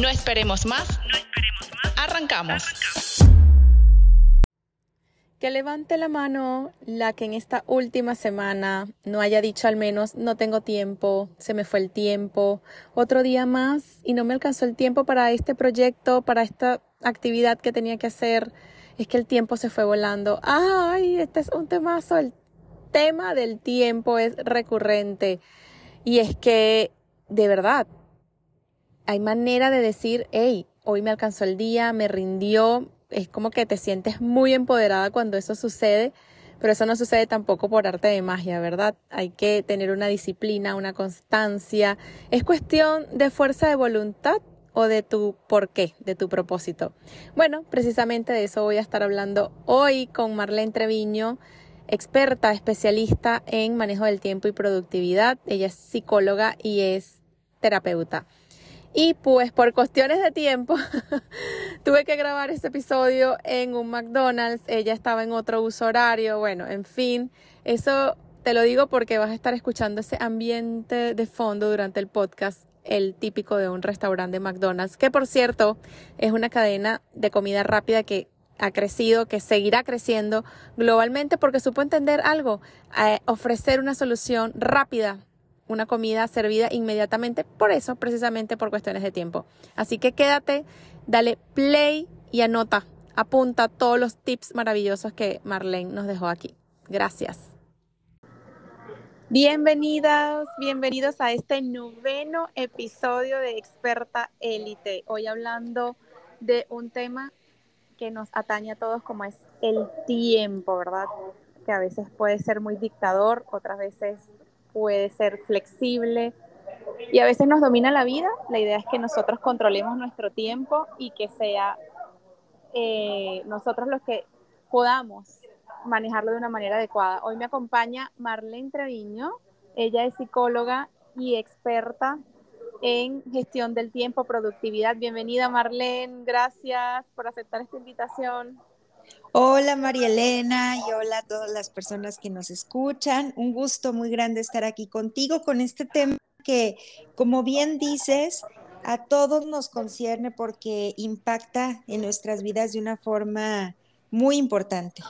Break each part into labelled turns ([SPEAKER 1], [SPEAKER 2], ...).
[SPEAKER 1] No esperemos más. No esperemos más. Arrancamos.
[SPEAKER 2] Que levante la mano la que en esta última semana no haya dicho al menos no tengo tiempo, se me fue el tiempo, otro día más y no me alcanzó el tiempo para este proyecto, para esta actividad que tenía que hacer. Es que el tiempo se fue volando. Ay, este es un temazo, el tema del tiempo es recurrente y es que, de verdad, hay manera de decir, hey, hoy me alcanzó el día, me rindió, es como que te sientes muy empoderada cuando eso sucede, pero eso no sucede tampoco por arte de magia, ¿verdad? Hay que tener una disciplina, una constancia. Es cuestión de fuerza de voluntad o de tu por qué, de tu propósito. Bueno, precisamente de eso voy a estar hablando hoy con Marlene Treviño experta, especialista en manejo del tiempo y productividad. Ella es psicóloga y es terapeuta. Y pues por cuestiones de tiempo tuve que grabar este episodio en un McDonald's. Ella estaba en otro uso horario. Bueno, en fin, eso te lo digo porque vas a estar escuchando ese ambiente de fondo durante el podcast, el típico de un restaurante McDonald's, que por cierto es una cadena de comida rápida que ha crecido, que seguirá creciendo globalmente porque supo entender algo, eh, ofrecer una solución rápida, una comida servida inmediatamente, por eso, precisamente por cuestiones de tiempo. Así que quédate, dale play y anota, apunta todos los tips maravillosos que Marlene nos dejó aquí. Gracias. Bienvenidas, bienvenidos a este noveno episodio de Experta Élite. Hoy hablando de un tema que nos atañe a todos como es el tiempo, ¿verdad? Que a veces puede ser muy dictador, otras veces puede ser flexible y a veces nos domina la vida. La idea es que nosotros controlemos nuestro tiempo y que sea eh, nosotros los que podamos manejarlo de una manera adecuada. Hoy me acompaña Marlene Treviño, ella es psicóloga y experta en gestión del tiempo, productividad. Bienvenida Marlene, gracias por aceptar esta invitación.
[SPEAKER 3] Hola María Elena y hola a todas las personas que nos escuchan. Un gusto muy grande estar aquí contigo con este tema que, como bien dices, a todos nos concierne porque impacta en nuestras vidas de una forma muy importante.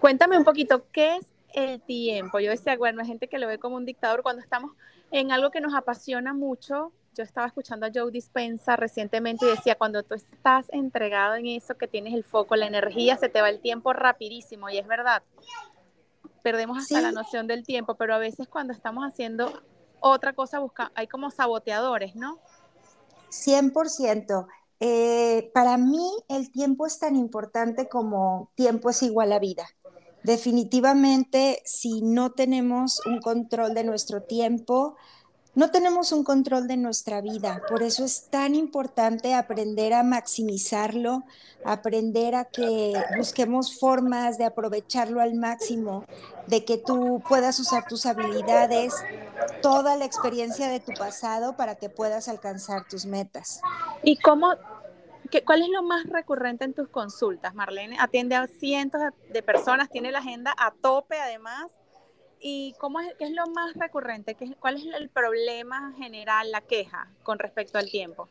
[SPEAKER 2] Cuéntame un poquito, ¿qué es el tiempo? Yo decía, bueno, hay gente que lo ve como un dictador cuando estamos en algo que nos apasiona mucho. Yo estaba escuchando a Joe Dispensa recientemente y decía, cuando tú estás entregado en eso, que tienes el foco, la energía, se te va el tiempo rapidísimo. Y es verdad, perdemos hasta la noción del tiempo, pero a veces cuando estamos haciendo otra cosa, busca, hay como saboteadores, ¿no?
[SPEAKER 3] 100%. Eh, para mí el tiempo es tan importante como tiempo es igual a vida. Definitivamente, si no tenemos un control de nuestro tiempo, no tenemos un control de nuestra vida. Por eso es tan importante aprender a maximizarlo, aprender a que busquemos formas de aprovecharlo al máximo, de que tú puedas usar tus habilidades, toda la experiencia de tu pasado para que puedas alcanzar tus metas.
[SPEAKER 2] ¿Y cómo ¿Cuál es lo más recurrente en tus consultas, Marlene? Atiende a cientos de personas, tiene la agenda a tope además. ¿Y cómo es, qué es lo más recurrente? ¿Cuál es el problema general, la queja con respecto al tiempo?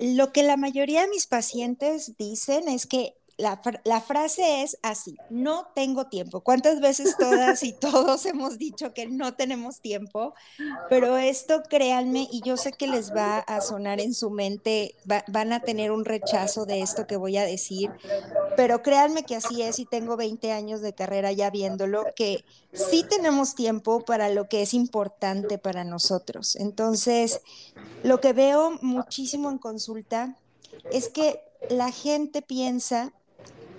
[SPEAKER 3] Lo que la mayoría de mis pacientes dicen es que la, frase es así, no tengo tiempo. ¿Cuántas veces todas y todos hemos dicho que no tenemos tiempo? Pero esto, créanme, y yo sé que les va a sonar en su mente, van a tener un rechazo de esto que voy a decir, pero créanme que así es y tengo 20 años de carrera ya viéndolo, que sí tenemos tiempo para lo que es importante para nosotros. Entonces, lo que veo muchísimo en consulta es que la gente piensa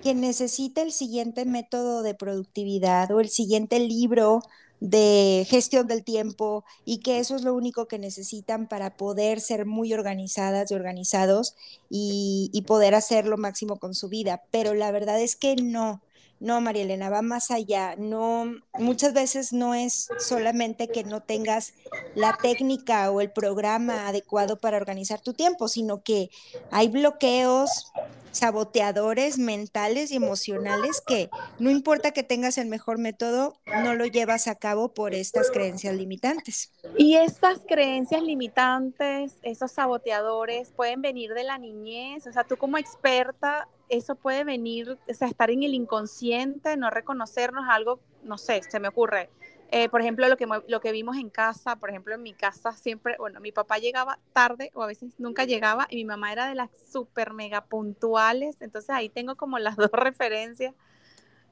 [SPEAKER 3] que necesita el siguiente método de productividad o el siguiente libro de gestión del tiempo y que eso es lo único que necesitan para poder ser muy organizadas y organizados y, y poder hacer lo máximo con su vida. Pero la verdad es que no. No, María Elena, va más allá. No, muchas veces no es solamente que no tengas la técnica o el programa adecuado para organizar tu tiempo, sino que hay bloqueos, saboteadores mentales y emocionales que no importa que tengas el mejor método, no lo llevas a cabo por estas creencias limitantes.
[SPEAKER 2] Y estas creencias limitantes, esos saboteadores, pueden venir de la niñez. O sea, tú como experta, eso puede venir, o sea, estar en el inconsciente, no reconocernos algo, no sé, se me ocurre. Eh, por ejemplo, lo que, lo que vimos en casa, por ejemplo, en mi casa siempre, bueno, mi papá llegaba tarde o a veces nunca llegaba y mi mamá era de las súper mega puntuales, entonces ahí tengo como las dos referencias.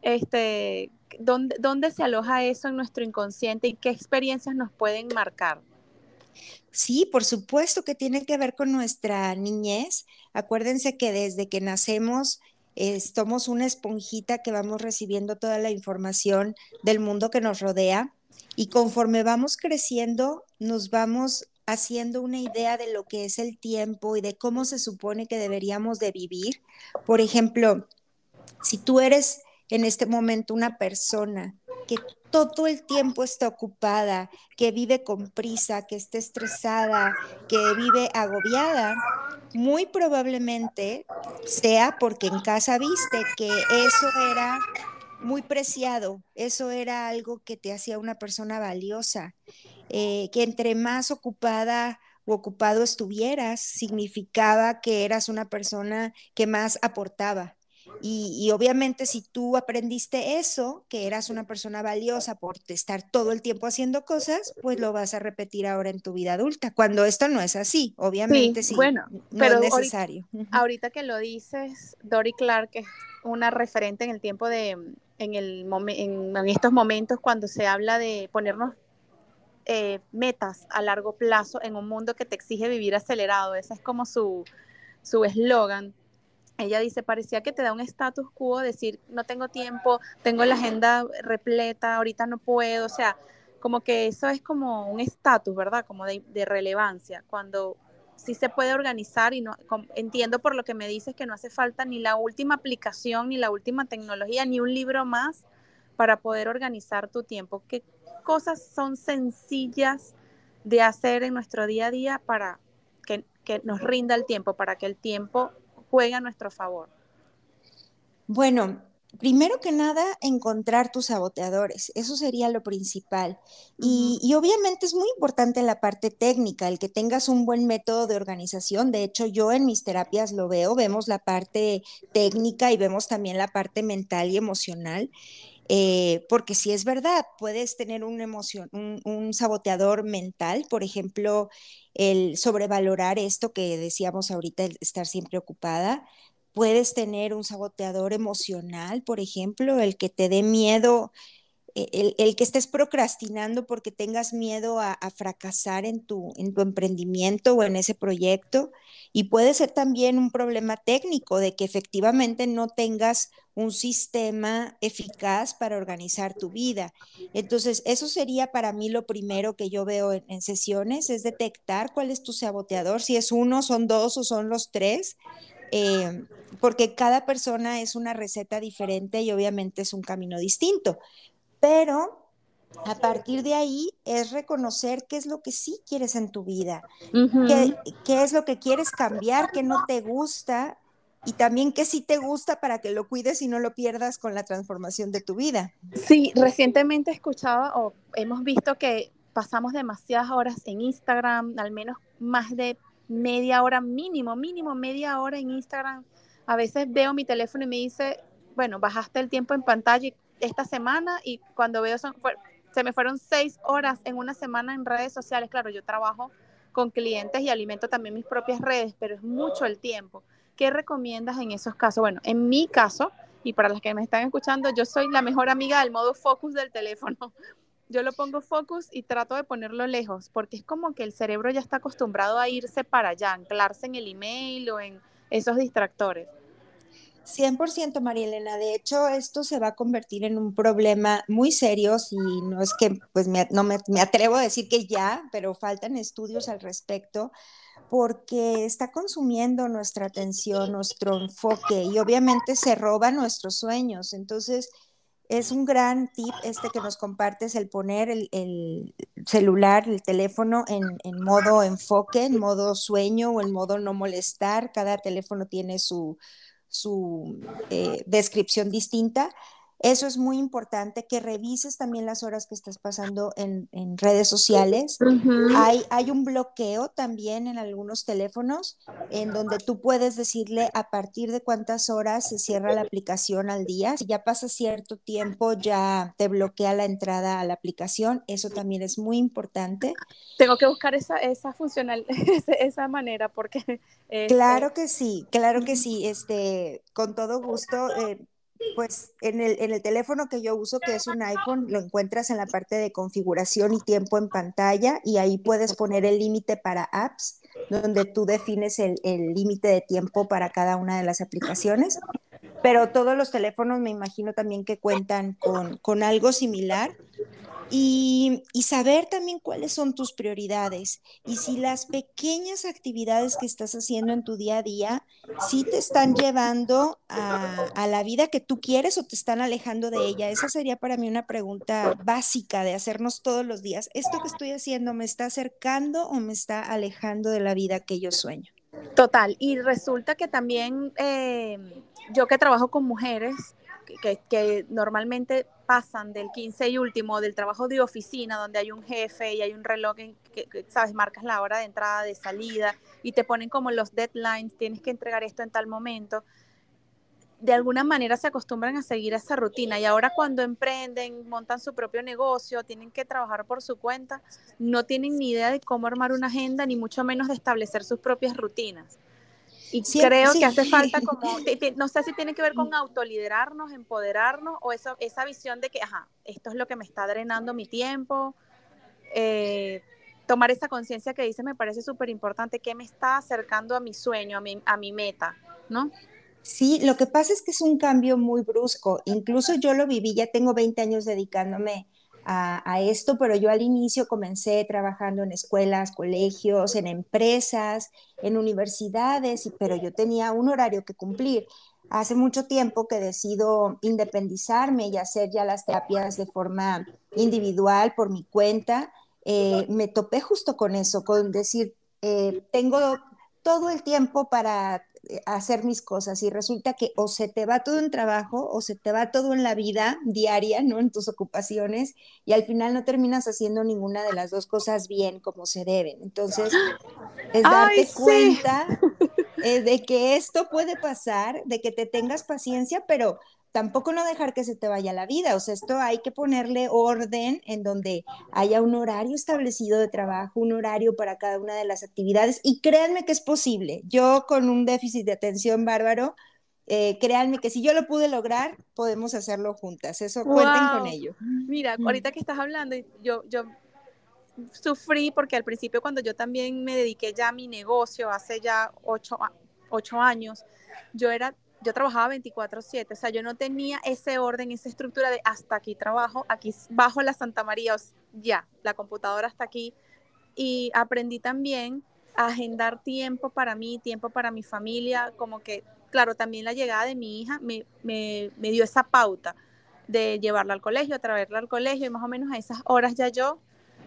[SPEAKER 2] Este, ¿dónde, ¿Dónde se aloja eso en nuestro inconsciente y qué experiencias nos pueden marcar?
[SPEAKER 3] Sí, por supuesto que tiene que ver con nuestra niñez. Acuérdense que desde que nacemos somos una esponjita que vamos recibiendo toda la información del mundo que nos rodea y conforme vamos creciendo nos vamos haciendo una idea de lo que es el tiempo y de cómo se supone que deberíamos de vivir. Por ejemplo, si tú eres en este momento una persona que todo el tiempo está ocupada, que vive con prisa, que está estresada, que vive agobiada, muy probablemente sea porque en casa viste que eso era muy preciado, eso era algo que te hacía una persona valiosa, eh, que entre más ocupada o ocupado estuvieras, significaba que eras una persona que más aportaba. Y, obviamente si tú aprendiste eso, que eras una persona valiosa por estar todo el tiempo haciendo cosas, pues lo vas a repetir ahora en tu vida adulta, cuando esto no es así, obviamente sí,
[SPEAKER 2] bueno, pero es necesario. Ahorita, que lo dices, Dory Clark es una referente en el tiempo de, en, el en, en estos momentos cuando se habla de ponernos eh, metas a largo plazo en un mundo que te exige vivir acelerado, ese es como su eslogan ella dice, parecía que te da un status quo decir, no tengo tiempo, tengo la agenda repleta, ahorita no puedo, o sea, como que eso es como un estatus, ¿verdad? Como de, relevancia, cuando sí se puede organizar y no entiendo por lo que me dices que no hace falta ni la última aplicación, ni la última tecnología, ni un libro más para poder organizar tu tiempo. ¿Qué cosas son sencillas de hacer en nuestro día a día para que, que nos rinda el tiempo, para que el tiempo juega a nuestro favor?
[SPEAKER 3] Bueno, primero que nada, encontrar tus saboteadores, eso sería lo principal. y, obviamente es muy importante la parte técnica, el que tengas un buen método de organización. De hecho, yo en mis terapias lo veo, vemos la parte técnica y vemos también la parte mental y emocional. Eh, porque si es verdad, puedes tener un, un, saboteador mental, por ejemplo, el sobrevalorar esto que decíamos ahorita, el estar siempre ocupada. Puedes tener un saboteador emocional, por ejemplo, el que te dé miedo e-, el, que estés procrastinando porque tengas miedo a, fracasar en tu, en tu emprendimiento o en ese proyecto. Y puede ser también un problema técnico de que efectivamente no tengas un sistema eficaz para organizar tu vida. Entonces, eso sería para mí lo primero que yo veo en, sesiones, es detectar cuál es tu saboteador, si es uno, son dos o son los tres. Eh, porque cada persona es una receta diferente y obviamente es un camino distinto. Pero a partir de ahí es reconocer qué es lo que sí quieres en tu vida, qué, es lo que quieres cambiar, qué no te gusta y también qué sí te gusta para que lo cuides y no lo pierdas con la transformación de tu vida.
[SPEAKER 2] Sí, recientemente escuchaba o hemos visto que pasamos demasiadas horas en Instagram, al menos más de media hora mínimo, mínimo media hora en Instagram a veces veo mi teléfono y me dice, bueno, bajaste el tiempo en pantalla esta semana y cuando veo son, se me fueron seis horas en una semana en redes sociales. Claro, yo trabajo con clientes y alimento también mis propias redes, pero es mucho el tiempo. ¿Qué recomiendas en esos casos? Bueno, en mi caso, y para las que me están escuchando, yo soy la mejor amiga del modo focus del teléfono. Yo lo pongo focus y trato de ponerlo lejos, porque es como que el cerebro ya está acostumbrado a irse para allá, anclarse en el email o en esos distractores.
[SPEAKER 3] 100% María Elena, de hecho esto se va a convertir en un problema muy serio si no es que, pues no me, me, atrevo a decir que ya, pero faltan estudios al respecto porque está consumiendo nuestra atención, nuestro enfoque y obviamente se roba nuestros sueños. Entonces, es un gran tip este que nos compartes, el poner el, celular, el teléfono en, en, modo enfoque, en modo sueño o en modo no molestar. Cada teléfono tiene su, su eh, descripción distinta. Eso es muy importante, que revises también las horas que estás pasando en, redes sociales. hay, hay un bloqueo también en algunos teléfonos en donde tú puedes decirle a partir de cuántas horas se cierra la aplicación al día. Si ya pasa cierto tiempo, ya te bloquea la entrada a la aplicación. Eso también es muy importante.
[SPEAKER 2] Tengo que buscar esa, esa funcional, esa manera, porque...
[SPEAKER 3] Este claro que sí, claro que sí. Este, con todo gusto. Eh, pues en el, en el, teléfono que yo uso, que es un iPhone, lo encuentras en la parte de configuración y tiempo en pantalla y ahí puedes poner el límite para apps, donde tú defines el límite de tiempo para cada una de las aplicaciones. Pero todos los teléfonos me imagino también que cuentan con, con algo similar y, saber también cuáles son tus prioridades y si las pequeñas actividades que estás haciendo en tu día a día sí te están llevando a, la vida que tú quieres o te están alejando de ella. Esa sería para mí una pregunta básica de hacernos todos los días. ¿Esto que estoy haciendo me está acercando o me está alejando de la vida que yo sueño?
[SPEAKER 2] Total, y resulta que también eh, yo que trabajo con mujeres, que, normalmente pasan del 15 y último del trabajo de oficina, donde hay un jefe y hay un reloj en que, sabes, marcas la hora de entrada, de salida, y te ponen como los deadlines, tienes que entregar esto en tal momento. De alguna manera se acostumbran a seguir esa rutina y ahora cuando emprenden, montan su propio negocio, tienen que trabajar por su cuenta, no tienen ni idea de cómo armar una agenda, ni mucho menos de establecer sus propias rutinas. Y creo que hace falta como, no sé si tiene que ver con autoliderarnos, empoderarnos o esa, esa visión de que, ajá, esto es lo que me está drenando mi tiempo. Eh, tomar esa conciencia que dice me parece súper importante, que me está acercando a mi sueño, a mi, a mi meta, ¿no?
[SPEAKER 3] Sí, lo que pasa es que es un cambio muy brusco. Incluso yo lo viví, ya tengo 20 años dedicándome a, esto, pero yo al inicio comencé trabajando en escuelas, colegios, en empresas, en universidades, pero yo tenía un horario que cumplir. Hace mucho tiempo que decido independizarme y hacer ya las terapias de forma individual por mi cuenta. Eh, me topé justo con eso, con decir, eh, tengo todo el tiempo para hacer mis cosas y resulta que o se te va todo en trabajo o se te va todo en la vida diaria, ¿no? En tus ocupaciones y al final no terminas haciendo ninguna de las dos cosas bien como se deben. Entonces, es darte cuenta eh, de que esto puede pasar, de que te tengas paciencia, pero tampoco no dejar que se te vaya la vida. O sea, esto hay que ponerle orden en donde haya un horario establecido de trabajo, un horario para cada una de las actividades. Y créanme que es posible. Yo con un déficit de atención bárbaro, eh, créanme que si yo lo pude lograr, podemos hacerlo juntas. Eso cuenten con ello.
[SPEAKER 2] Mira, mm. ahorita que estás hablando, yo, yo sufrí porque al principio cuando yo también me dediqué ya a mi negocio, hace ya ocho, ocho años, yo era yo trabajaba 24/7, o sea, yo no tenía ese orden, esa estructura de hasta aquí trabajo, aquí bajo la Santa María, ya, la computadora hasta aquí. Y aprendí también a agendar tiempo para mí, tiempo para mi familia, como que, claro, también la llegada de mi hija me, me, me dio esa pauta de llevarla al colegio, traerla al colegio y más o menos a esas horas ya yo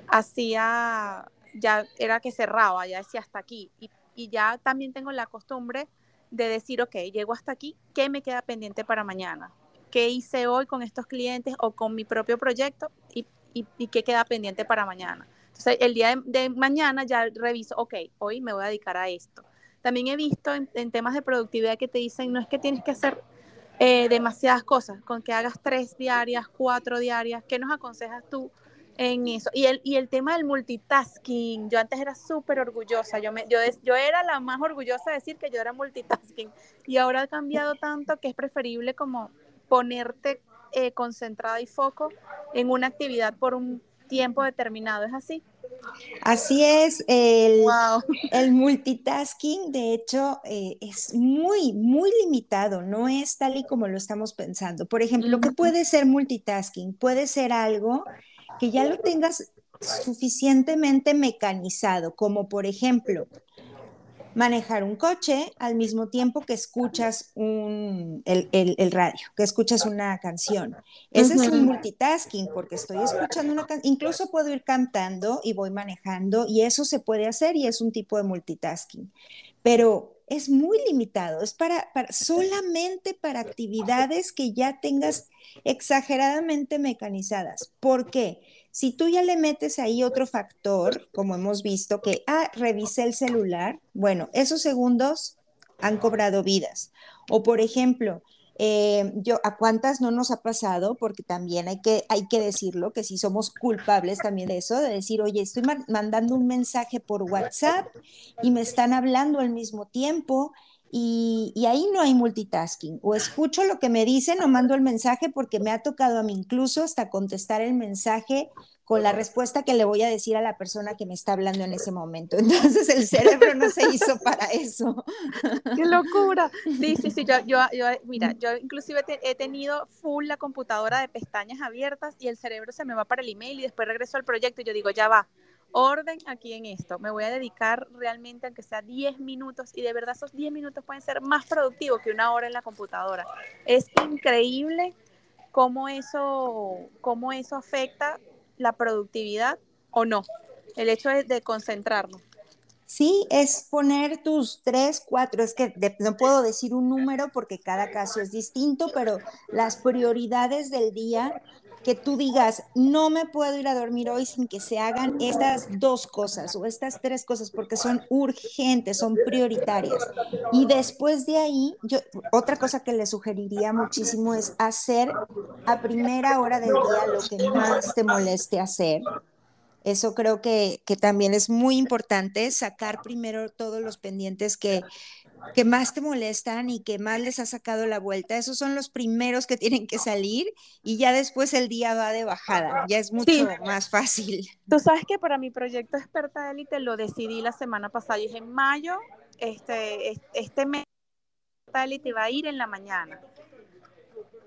[SPEAKER 2] hacía, ya era que cerraba, ya decía hasta aquí. Y, y ya también tengo la costumbre de decir, ok, llego hasta aquí, ¿qué me queda pendiente para mañana? ¿Qué hice hoy con estos clientes o con mi propio proyecto y, y, qué queda pendiente para mañana? Entonces, el día de, mañana ya reviso, ok, hoy me voy a dedicar a esto. también he visto en, temas de productividad que te dicen, no es que tienes que hacer eh, demasiadas cosas, con que hagas tres diarias, cuatro diarias, ¿qué nos aconsejas tú en eso? Y el, y el tema del multitasking, yo antes era súper orgullosa, yo, me, yo, yo era la más orgullosa de decir que yo era multitasking y ahora ha cambiado tanto que es preferible como ponerte eh, concentrada y foco en una actividad por un tiempo determinado, ¿es así?
[SPEAKER 3] Así es, el, el multitasking de hecho eh, es muy, muy limitado, no es tal y como lo estamos pensando. Por ejemplo, lo que puede ser multitasking puede ser algo que ya lo tengas suficientemente mecanizado, como por ejemplo, manejar un coche al mismo tiempo que escuchas un, el, radio, que escuchas una canción. Ese es un multitasking porque estoy escuchando una canción, incluso puedo ir cantando y voy manejando y eso se puede hacer y es un tipo de multitasking. Pero es muy limitado, es para, para, solamente para actividades que ya tengas exageradamente mecanizadas. ¿Por qué? Si tú ya le metes ahí otro factor, como hemos visto, que, ah, revisé el celular, bueno, esos segundos han cobrado vidas. O por ejemplo, eh, yo, ¿a cuántas no nos ha pasado? Porque también hay que, hay que decirlo, que si somos culpables también de eso, de decir, oye, estoy mandando un mensaje por WhatsApp y me están hablando al mismo tiempo y, ahí no hay multitasking. O escucho lo que me dicen o mando el mensaje porque me ha tocado a mí incluso hasta contestar el mensaje con la respuesta que le voy a decir a la persona que me está hablando en ese momento. Entonces el cerebro no se hizo para eso.
[SPEAKER 2] ¡Qué locura! Sí, sí, sí, yo, yo, yo mira, yo inclusive he tenido full la computadora de pestañas abiertas y el cerebro se me va para el email y después regreso al proyecto y yo digo, ya va, orden aquí en esto. Me voy a dedicar realmente, aunque sea 10 minutos, y de verdad esos 10 minutos pueden ser más productivos que una hora en la computadora. Es increíble cómo eso, cómo eso afecta la productividad o no. El hecho de, de concentrarnos.
[SPEAKER 3] Sí, es poner tus tres, cuatro, es que no puedo decir un número porque cada caso es distinto, pero las prioridades del día que tú digas, no me puedo ir a dormir hoy sin que se hagan estas dos cosas o estas tres cosas porque son urgentes, son prioritarias. Y después de ahí, otra cosa que le sugeriría muchísimo es hacer a primera hora del día lo que más te moleste hacer. Eso creo que, que también es muy importante, sacar primero todos los pendientes que, que más te molestan y que más les ha sacado la vuelta, esos son los primeros que tienen que salir y ya después el día va de bajada, ya es mucho más fácil.
[SPEAKER 2] Tú sabes que para mi proyecto Experta Élite lo decidí la semana pasada, y dije en mayo, este, este mes Élite va a ir en la mañana.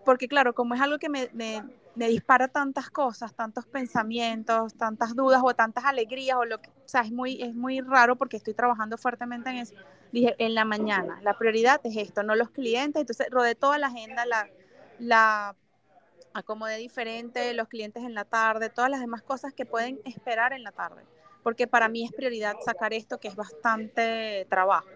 [SPEAKER 2] Porque claro, como es algo que me, me, me dispara tantas cosas, tantos pensamientos, tantas dudas o tantas alegrías o lo que, o sea, es muy, es muy raro porque estoy trabajando fuertemente en eso dije, en la mañana, la prioridad es esto, no los clientes, entonces rodé toda la agenda, la, la acomodé diferente, los clientes en la tarde, todas las demás cosas que pueden esperar en la tarde, porque para mí es prioridad sacar esto que es bastante trabajo.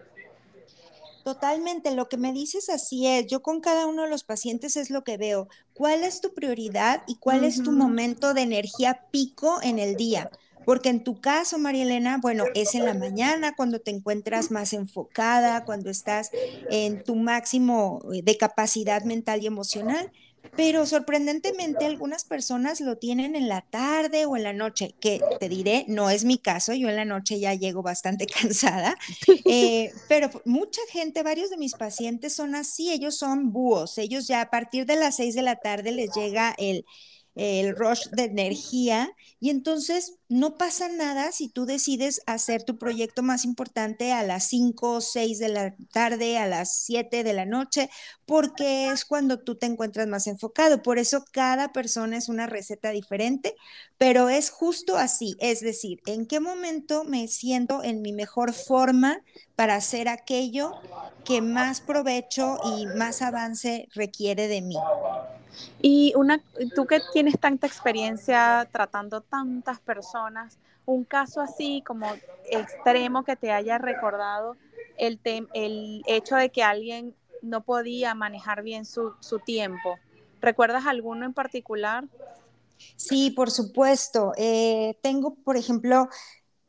[SPEAKER 3] Totalmente, lo que me dices así es, yo con cada uno de los pacientes es lo que veo, cuál es tu prioridad y cuál es tu momento de energía pico en el día. Porque en tu caso, María Elena, bueno, es en la mañana cuando te encuentras más enfocada, cuando estás en tu máximo eh, de capacidad mental y emocional, pero sorprendentemente algunas personas lo tienen en la tarde o en la noche, que te diré, no es mi caso, yo en la noche ya llego bastante cansada, eh, pero mucha gente, varios de mis pacientes son así, ellos son búhos, ellos ya a partir de las seis de la tarde les llega el el rush de energía y entonces no pasa nada si tú decides hacer tu proyecto más importante a las 5 o 6 de la tarde, a las 7 de la noche, porque es cuando tú te encuentras más enfocado. Por eso cada persona es una receta diferente, pero es justo así, es decir, en qué momento me siento en mi mejor forma para hacer aquello que más provecho y más avance requiere de mí.
[SPEAKER 2] Y una, tú que tienes tanta experiencia tratando tantas personas, un caso así como extremo que te haya recordado el, el hecho de que alguien no podía manejar bien su, su tiempo. ¿Recuerdas alguno en particular?
[SPEAKER 3] Sí, por supuesto. Eh, tengo, por ejemplo,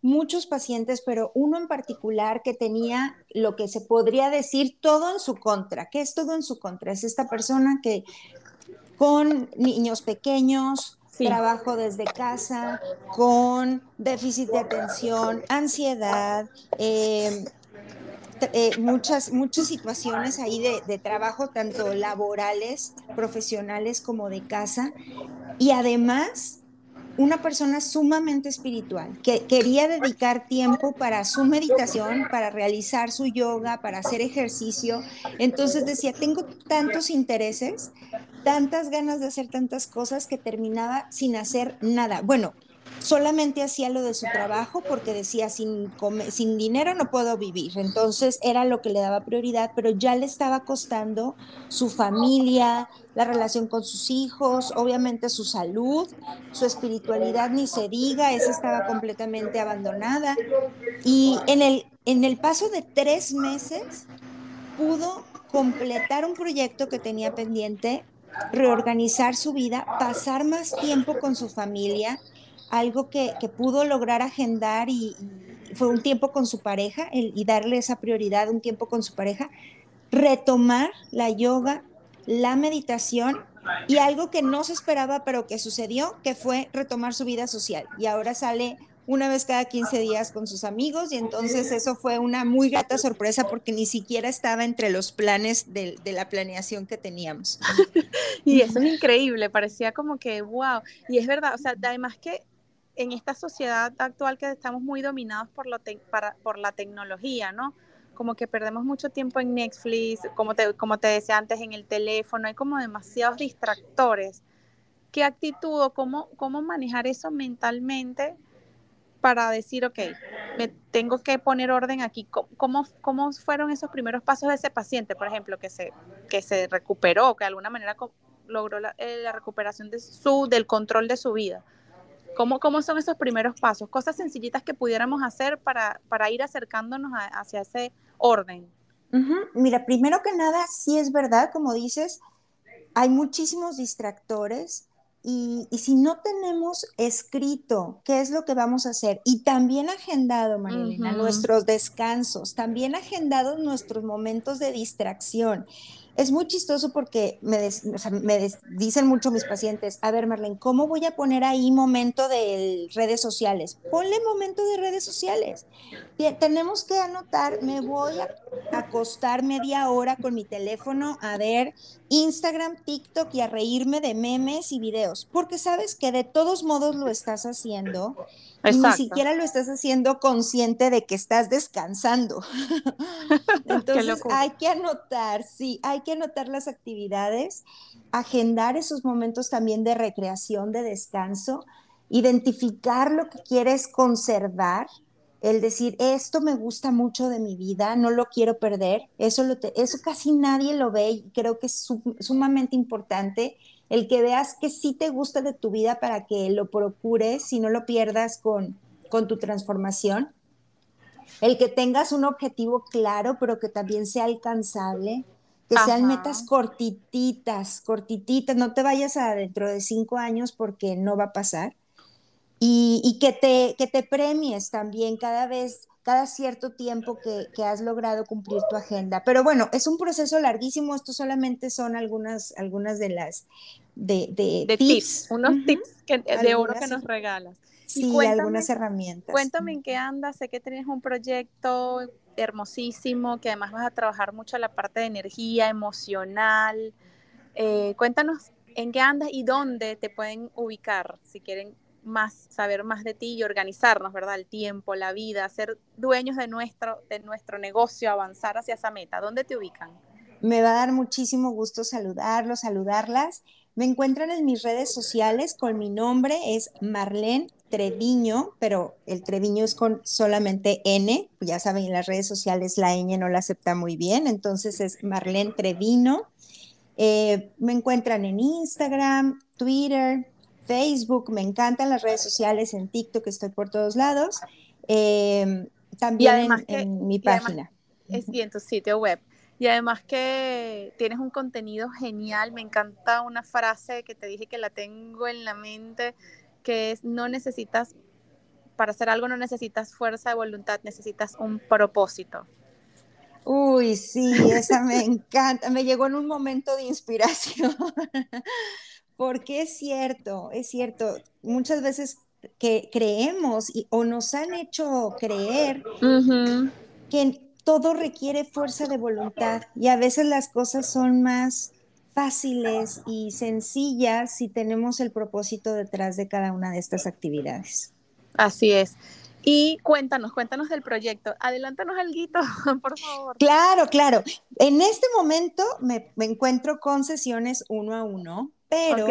[SPEAKER 3] muchos pacientes, pero uno en particular que tenía lo que se podría decir todo en su contra. ¿Qué es todo en su contra? Es esta persona que con niños pequeños, trabajo desde casa, con déficit de atención, ansiedad, eh, eh, muchas, muchas situaciones ahí de, de, trabajo, tanto laborales, profesionales como de casa. Y además una persona sumamente espiritual, que quería dedicar tiempo para su meditación, para realizar su yoga, para hacer ejercicio. Entonces decía, tengo tantos intereses, tantas ganas de hacer tantas cosas que terminaba sin hacer nada. Bueno, solamente hacía lo de su trabajo porque decía, sin, sin dinero no puedo vivir. Entonces era lo que le daba prioridad, pero ya le estaba costando su familia, la relación con sus hijos, obviamente su salud, su espiritualidad, ni se diga, esa estaba completamente abandonada. Y en el, en el paso de tres meses pudo completar un proyecto que tenía pendiente, reorganizar su vida, pasar más tiempo con su familia, algo que, pudo lograr agendar y, fue un tiempo con su pareja y darle esa prioridad, un tiempo con su pareja, retomar la yoga, la meditación y algo que no se esperaba pero que sucedió, que fue retomar su vida social. Y ahora sale una vez cada 15 días con sus amigos y entonces eso fue una muy grata sorpresa porque ni siquiera estaba entre los planes de, de la planeación que teníamos.
[SPEAKER 2] y eso es increíble, parecía como que, wow, y es verdad, o sea, además que en esta sociedad actual que estamos muy dominados por, lo para, por la tecnología, ¿no? Como que perdemos mucho tiempo en Netflix, como te, como te decía antes, en el teléfono, hay como demasiados distractores. ¿Qué actitud o cómo, cómo manejar eso mentalmente para decir, ok, me tengo que poner orden aquí? ¿Cómo, cómo fueron esos primeros pasos de ese paciente, por ejemplo, que se, que se recuperó, que de alguna manera logró la, eh, la recuperación de su, del control de su vida? ¿Cómo, ¿Cómo son esos primeros pasos? Cosas sencillitas que pudiéramos hacer para, para ir acercándonos hacia ese orden.
[SPEAKER 3] Mira, primero que nada, sí es verdad, como dices, hay muchísimos distractores y, y, si no tenemos escrito qué es lo que vamos a hacer y también agendado, Marilena, nuestros descansos, también agendados nuestros momentos de distracción es muy chistoso porque me, dicen mucho mis pacientes, a ver Marlene, ¿cómo voy a poner ahí momento de redes sociales? Ponle momento de redes sociales. Tenemos que anotar, me voy a acostar media hora con mi teléfono a ver Instagram, TikTok y a reírme de memes y videos, porque sabes que de todos modos lo estás haciendo y ni siquiera lo estás haciendo consciente de que estás descansando. Entonces hay que anotar, sí, hay que anotar las actividades, agendar esos momentos también de recreación, de descanso, identificar lo que quieres conservar, el decir, esto me gusta mucho de mi vida, no lo quiero perder, eso, lo eso casi nadie lo ve y creo que es sumamente importante el que veas que sí te gusta de tu vida para que lo procures y no lo pierdas con, con tu transformación. El que tengas un objetivo claro, pero que también sea alcanzable, que sean metas cortititas, cortititas, no te vayas a dentro de cinco años porque no va a pasar. Y, que, te, que te premies también cada vez, cada cierto tiempo que, que, has logrado cumplir tu agenda. Pero bueno, es un proceso larguísimo, esto solamente son algunas, algunas de las de,
[SPEAKER 2] de, tips. unos tips de oro que nos regalas.
[SPEAKER 3] Sí, algunas herramientas.
[SPEAKER 2] Cuéntame en qué andas, sé que tienes un proyecto hermosísimo, que además vas a trabajar mucho la parte de energía emocional. Eh, cuéntanos en qué andas y dónde te pueden ubicar si quieren más saber más de ti y organizarnos, ¿verdad? El tiempo, la vida, ser dueños de nuestro, de nuestro negocio, avanzar hacia esa meta. ¿Dónde te ubican?
[SPEAKER 3] Me va a dar muchísimo gusto saludarlos, saludarlas. Me encuentran en mis redes sociales con mi nombre, es Marlene Treviño, pero el Treviño es con solamente N. Ya saben, en las redes sociales la N no la acepta muy bien, entonces es Marlene Treviño. Eh, me encuentran en Instagram, Twitter, Facebook, me encantan las redes sociales, en TikTok estoy por todos lados. Eh, también en, mi página.
[SPEAKER 2] Es, y en tu sitio web. Y además que tienes un contenido genial, me encanta una frase que te dije que la tengo en la mente, que es no necesitas para hacer algo no necesitas fuerza de voluntad, necesitas un propósito.
[SPEAKER 3] Uy, sí, esa me encanta. Me llegó en un momento de inspiración. Porque es cierto, es cierto. Muchas veces que creemos o nos han hecho creer que todo requiere fuerza de voluntad y a veces las cosas son más fáciles y sencillas si tenemos el propósito detrás de cada una de estas actividades.
[SPEAKER 2] Así es. Y cuéntanos, cuéntanos del proyecto. Adelántanos algo, por favor.
[SPEAKER 3] Claro, claro. En este momento me, me encuentro con sesiones uno a uno pero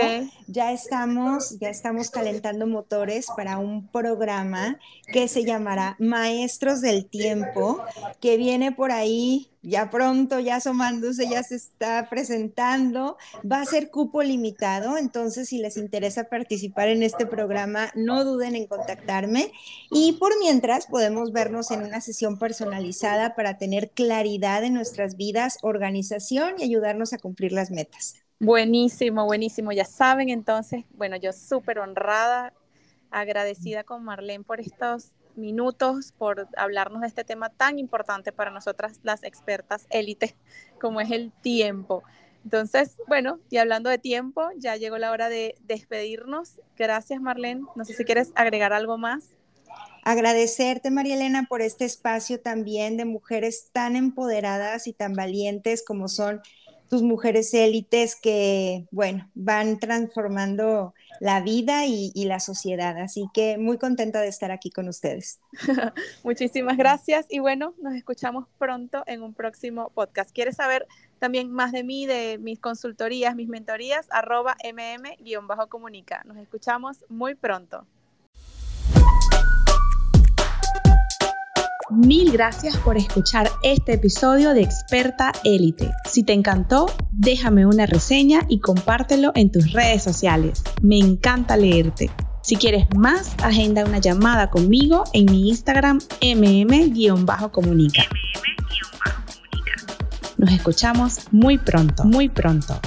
[SPEAKER 3] ya estamos, ya estamos calentando motores para un programa que se llamará Maestros del Tiempo, que viene por ahí ya pronto, ya asomándose, ya se está presentando. Va a ser cupo limitado, entonces si les interesa participar en este programa, no duden en contactarme. Y por mientras podemos vernos en una sesión personalizada para tener claridad en nuestras vidas, organización y ayudarnos a cumplir las metas.
[SPEAKER 2] Buenísimo, buenísimo. Ya saben, entonces, bueno, yo súper honrada, agradecida con Marlene por estos minutos, por hablarnos de este tema tan importante para nosotras las expertas élites, como es el tiempo. Entonces, bueno, y hablando de tiempo, ya llegó la hora de despedirnos. Gracias, Marlene. No sé si quieres agregar algo más.
[SPEAKER 3] Agradecerte, María Elena, por este espacio también de mujeres tan empoderadas y tan valientes como son tus mujeres élites que, bueno, van transformando la vida y, la sociedad. Así que muy contenta de estar aquí con ustedes.
[SPEAKER 2] Muchísimas gracias y bueno, nos escuchamos pronto en un próximo podcast. ¿Quieres saber también más de mí, de mis consultorías, mis mentorías? Arroba mm-comunica. Nos escuchamos muy pronto.
[SPEAKER 1] Mil gracias por escuchar este episodio de Experta Élite. Si te encantó, déjame una reseña y compártelo en tus redes sociales. Me encanta leerte. Si quieres más, agenda una llamada conmigo en mi Instagram mm-comunica. Nos escuchamos muy pronto, muy pronto.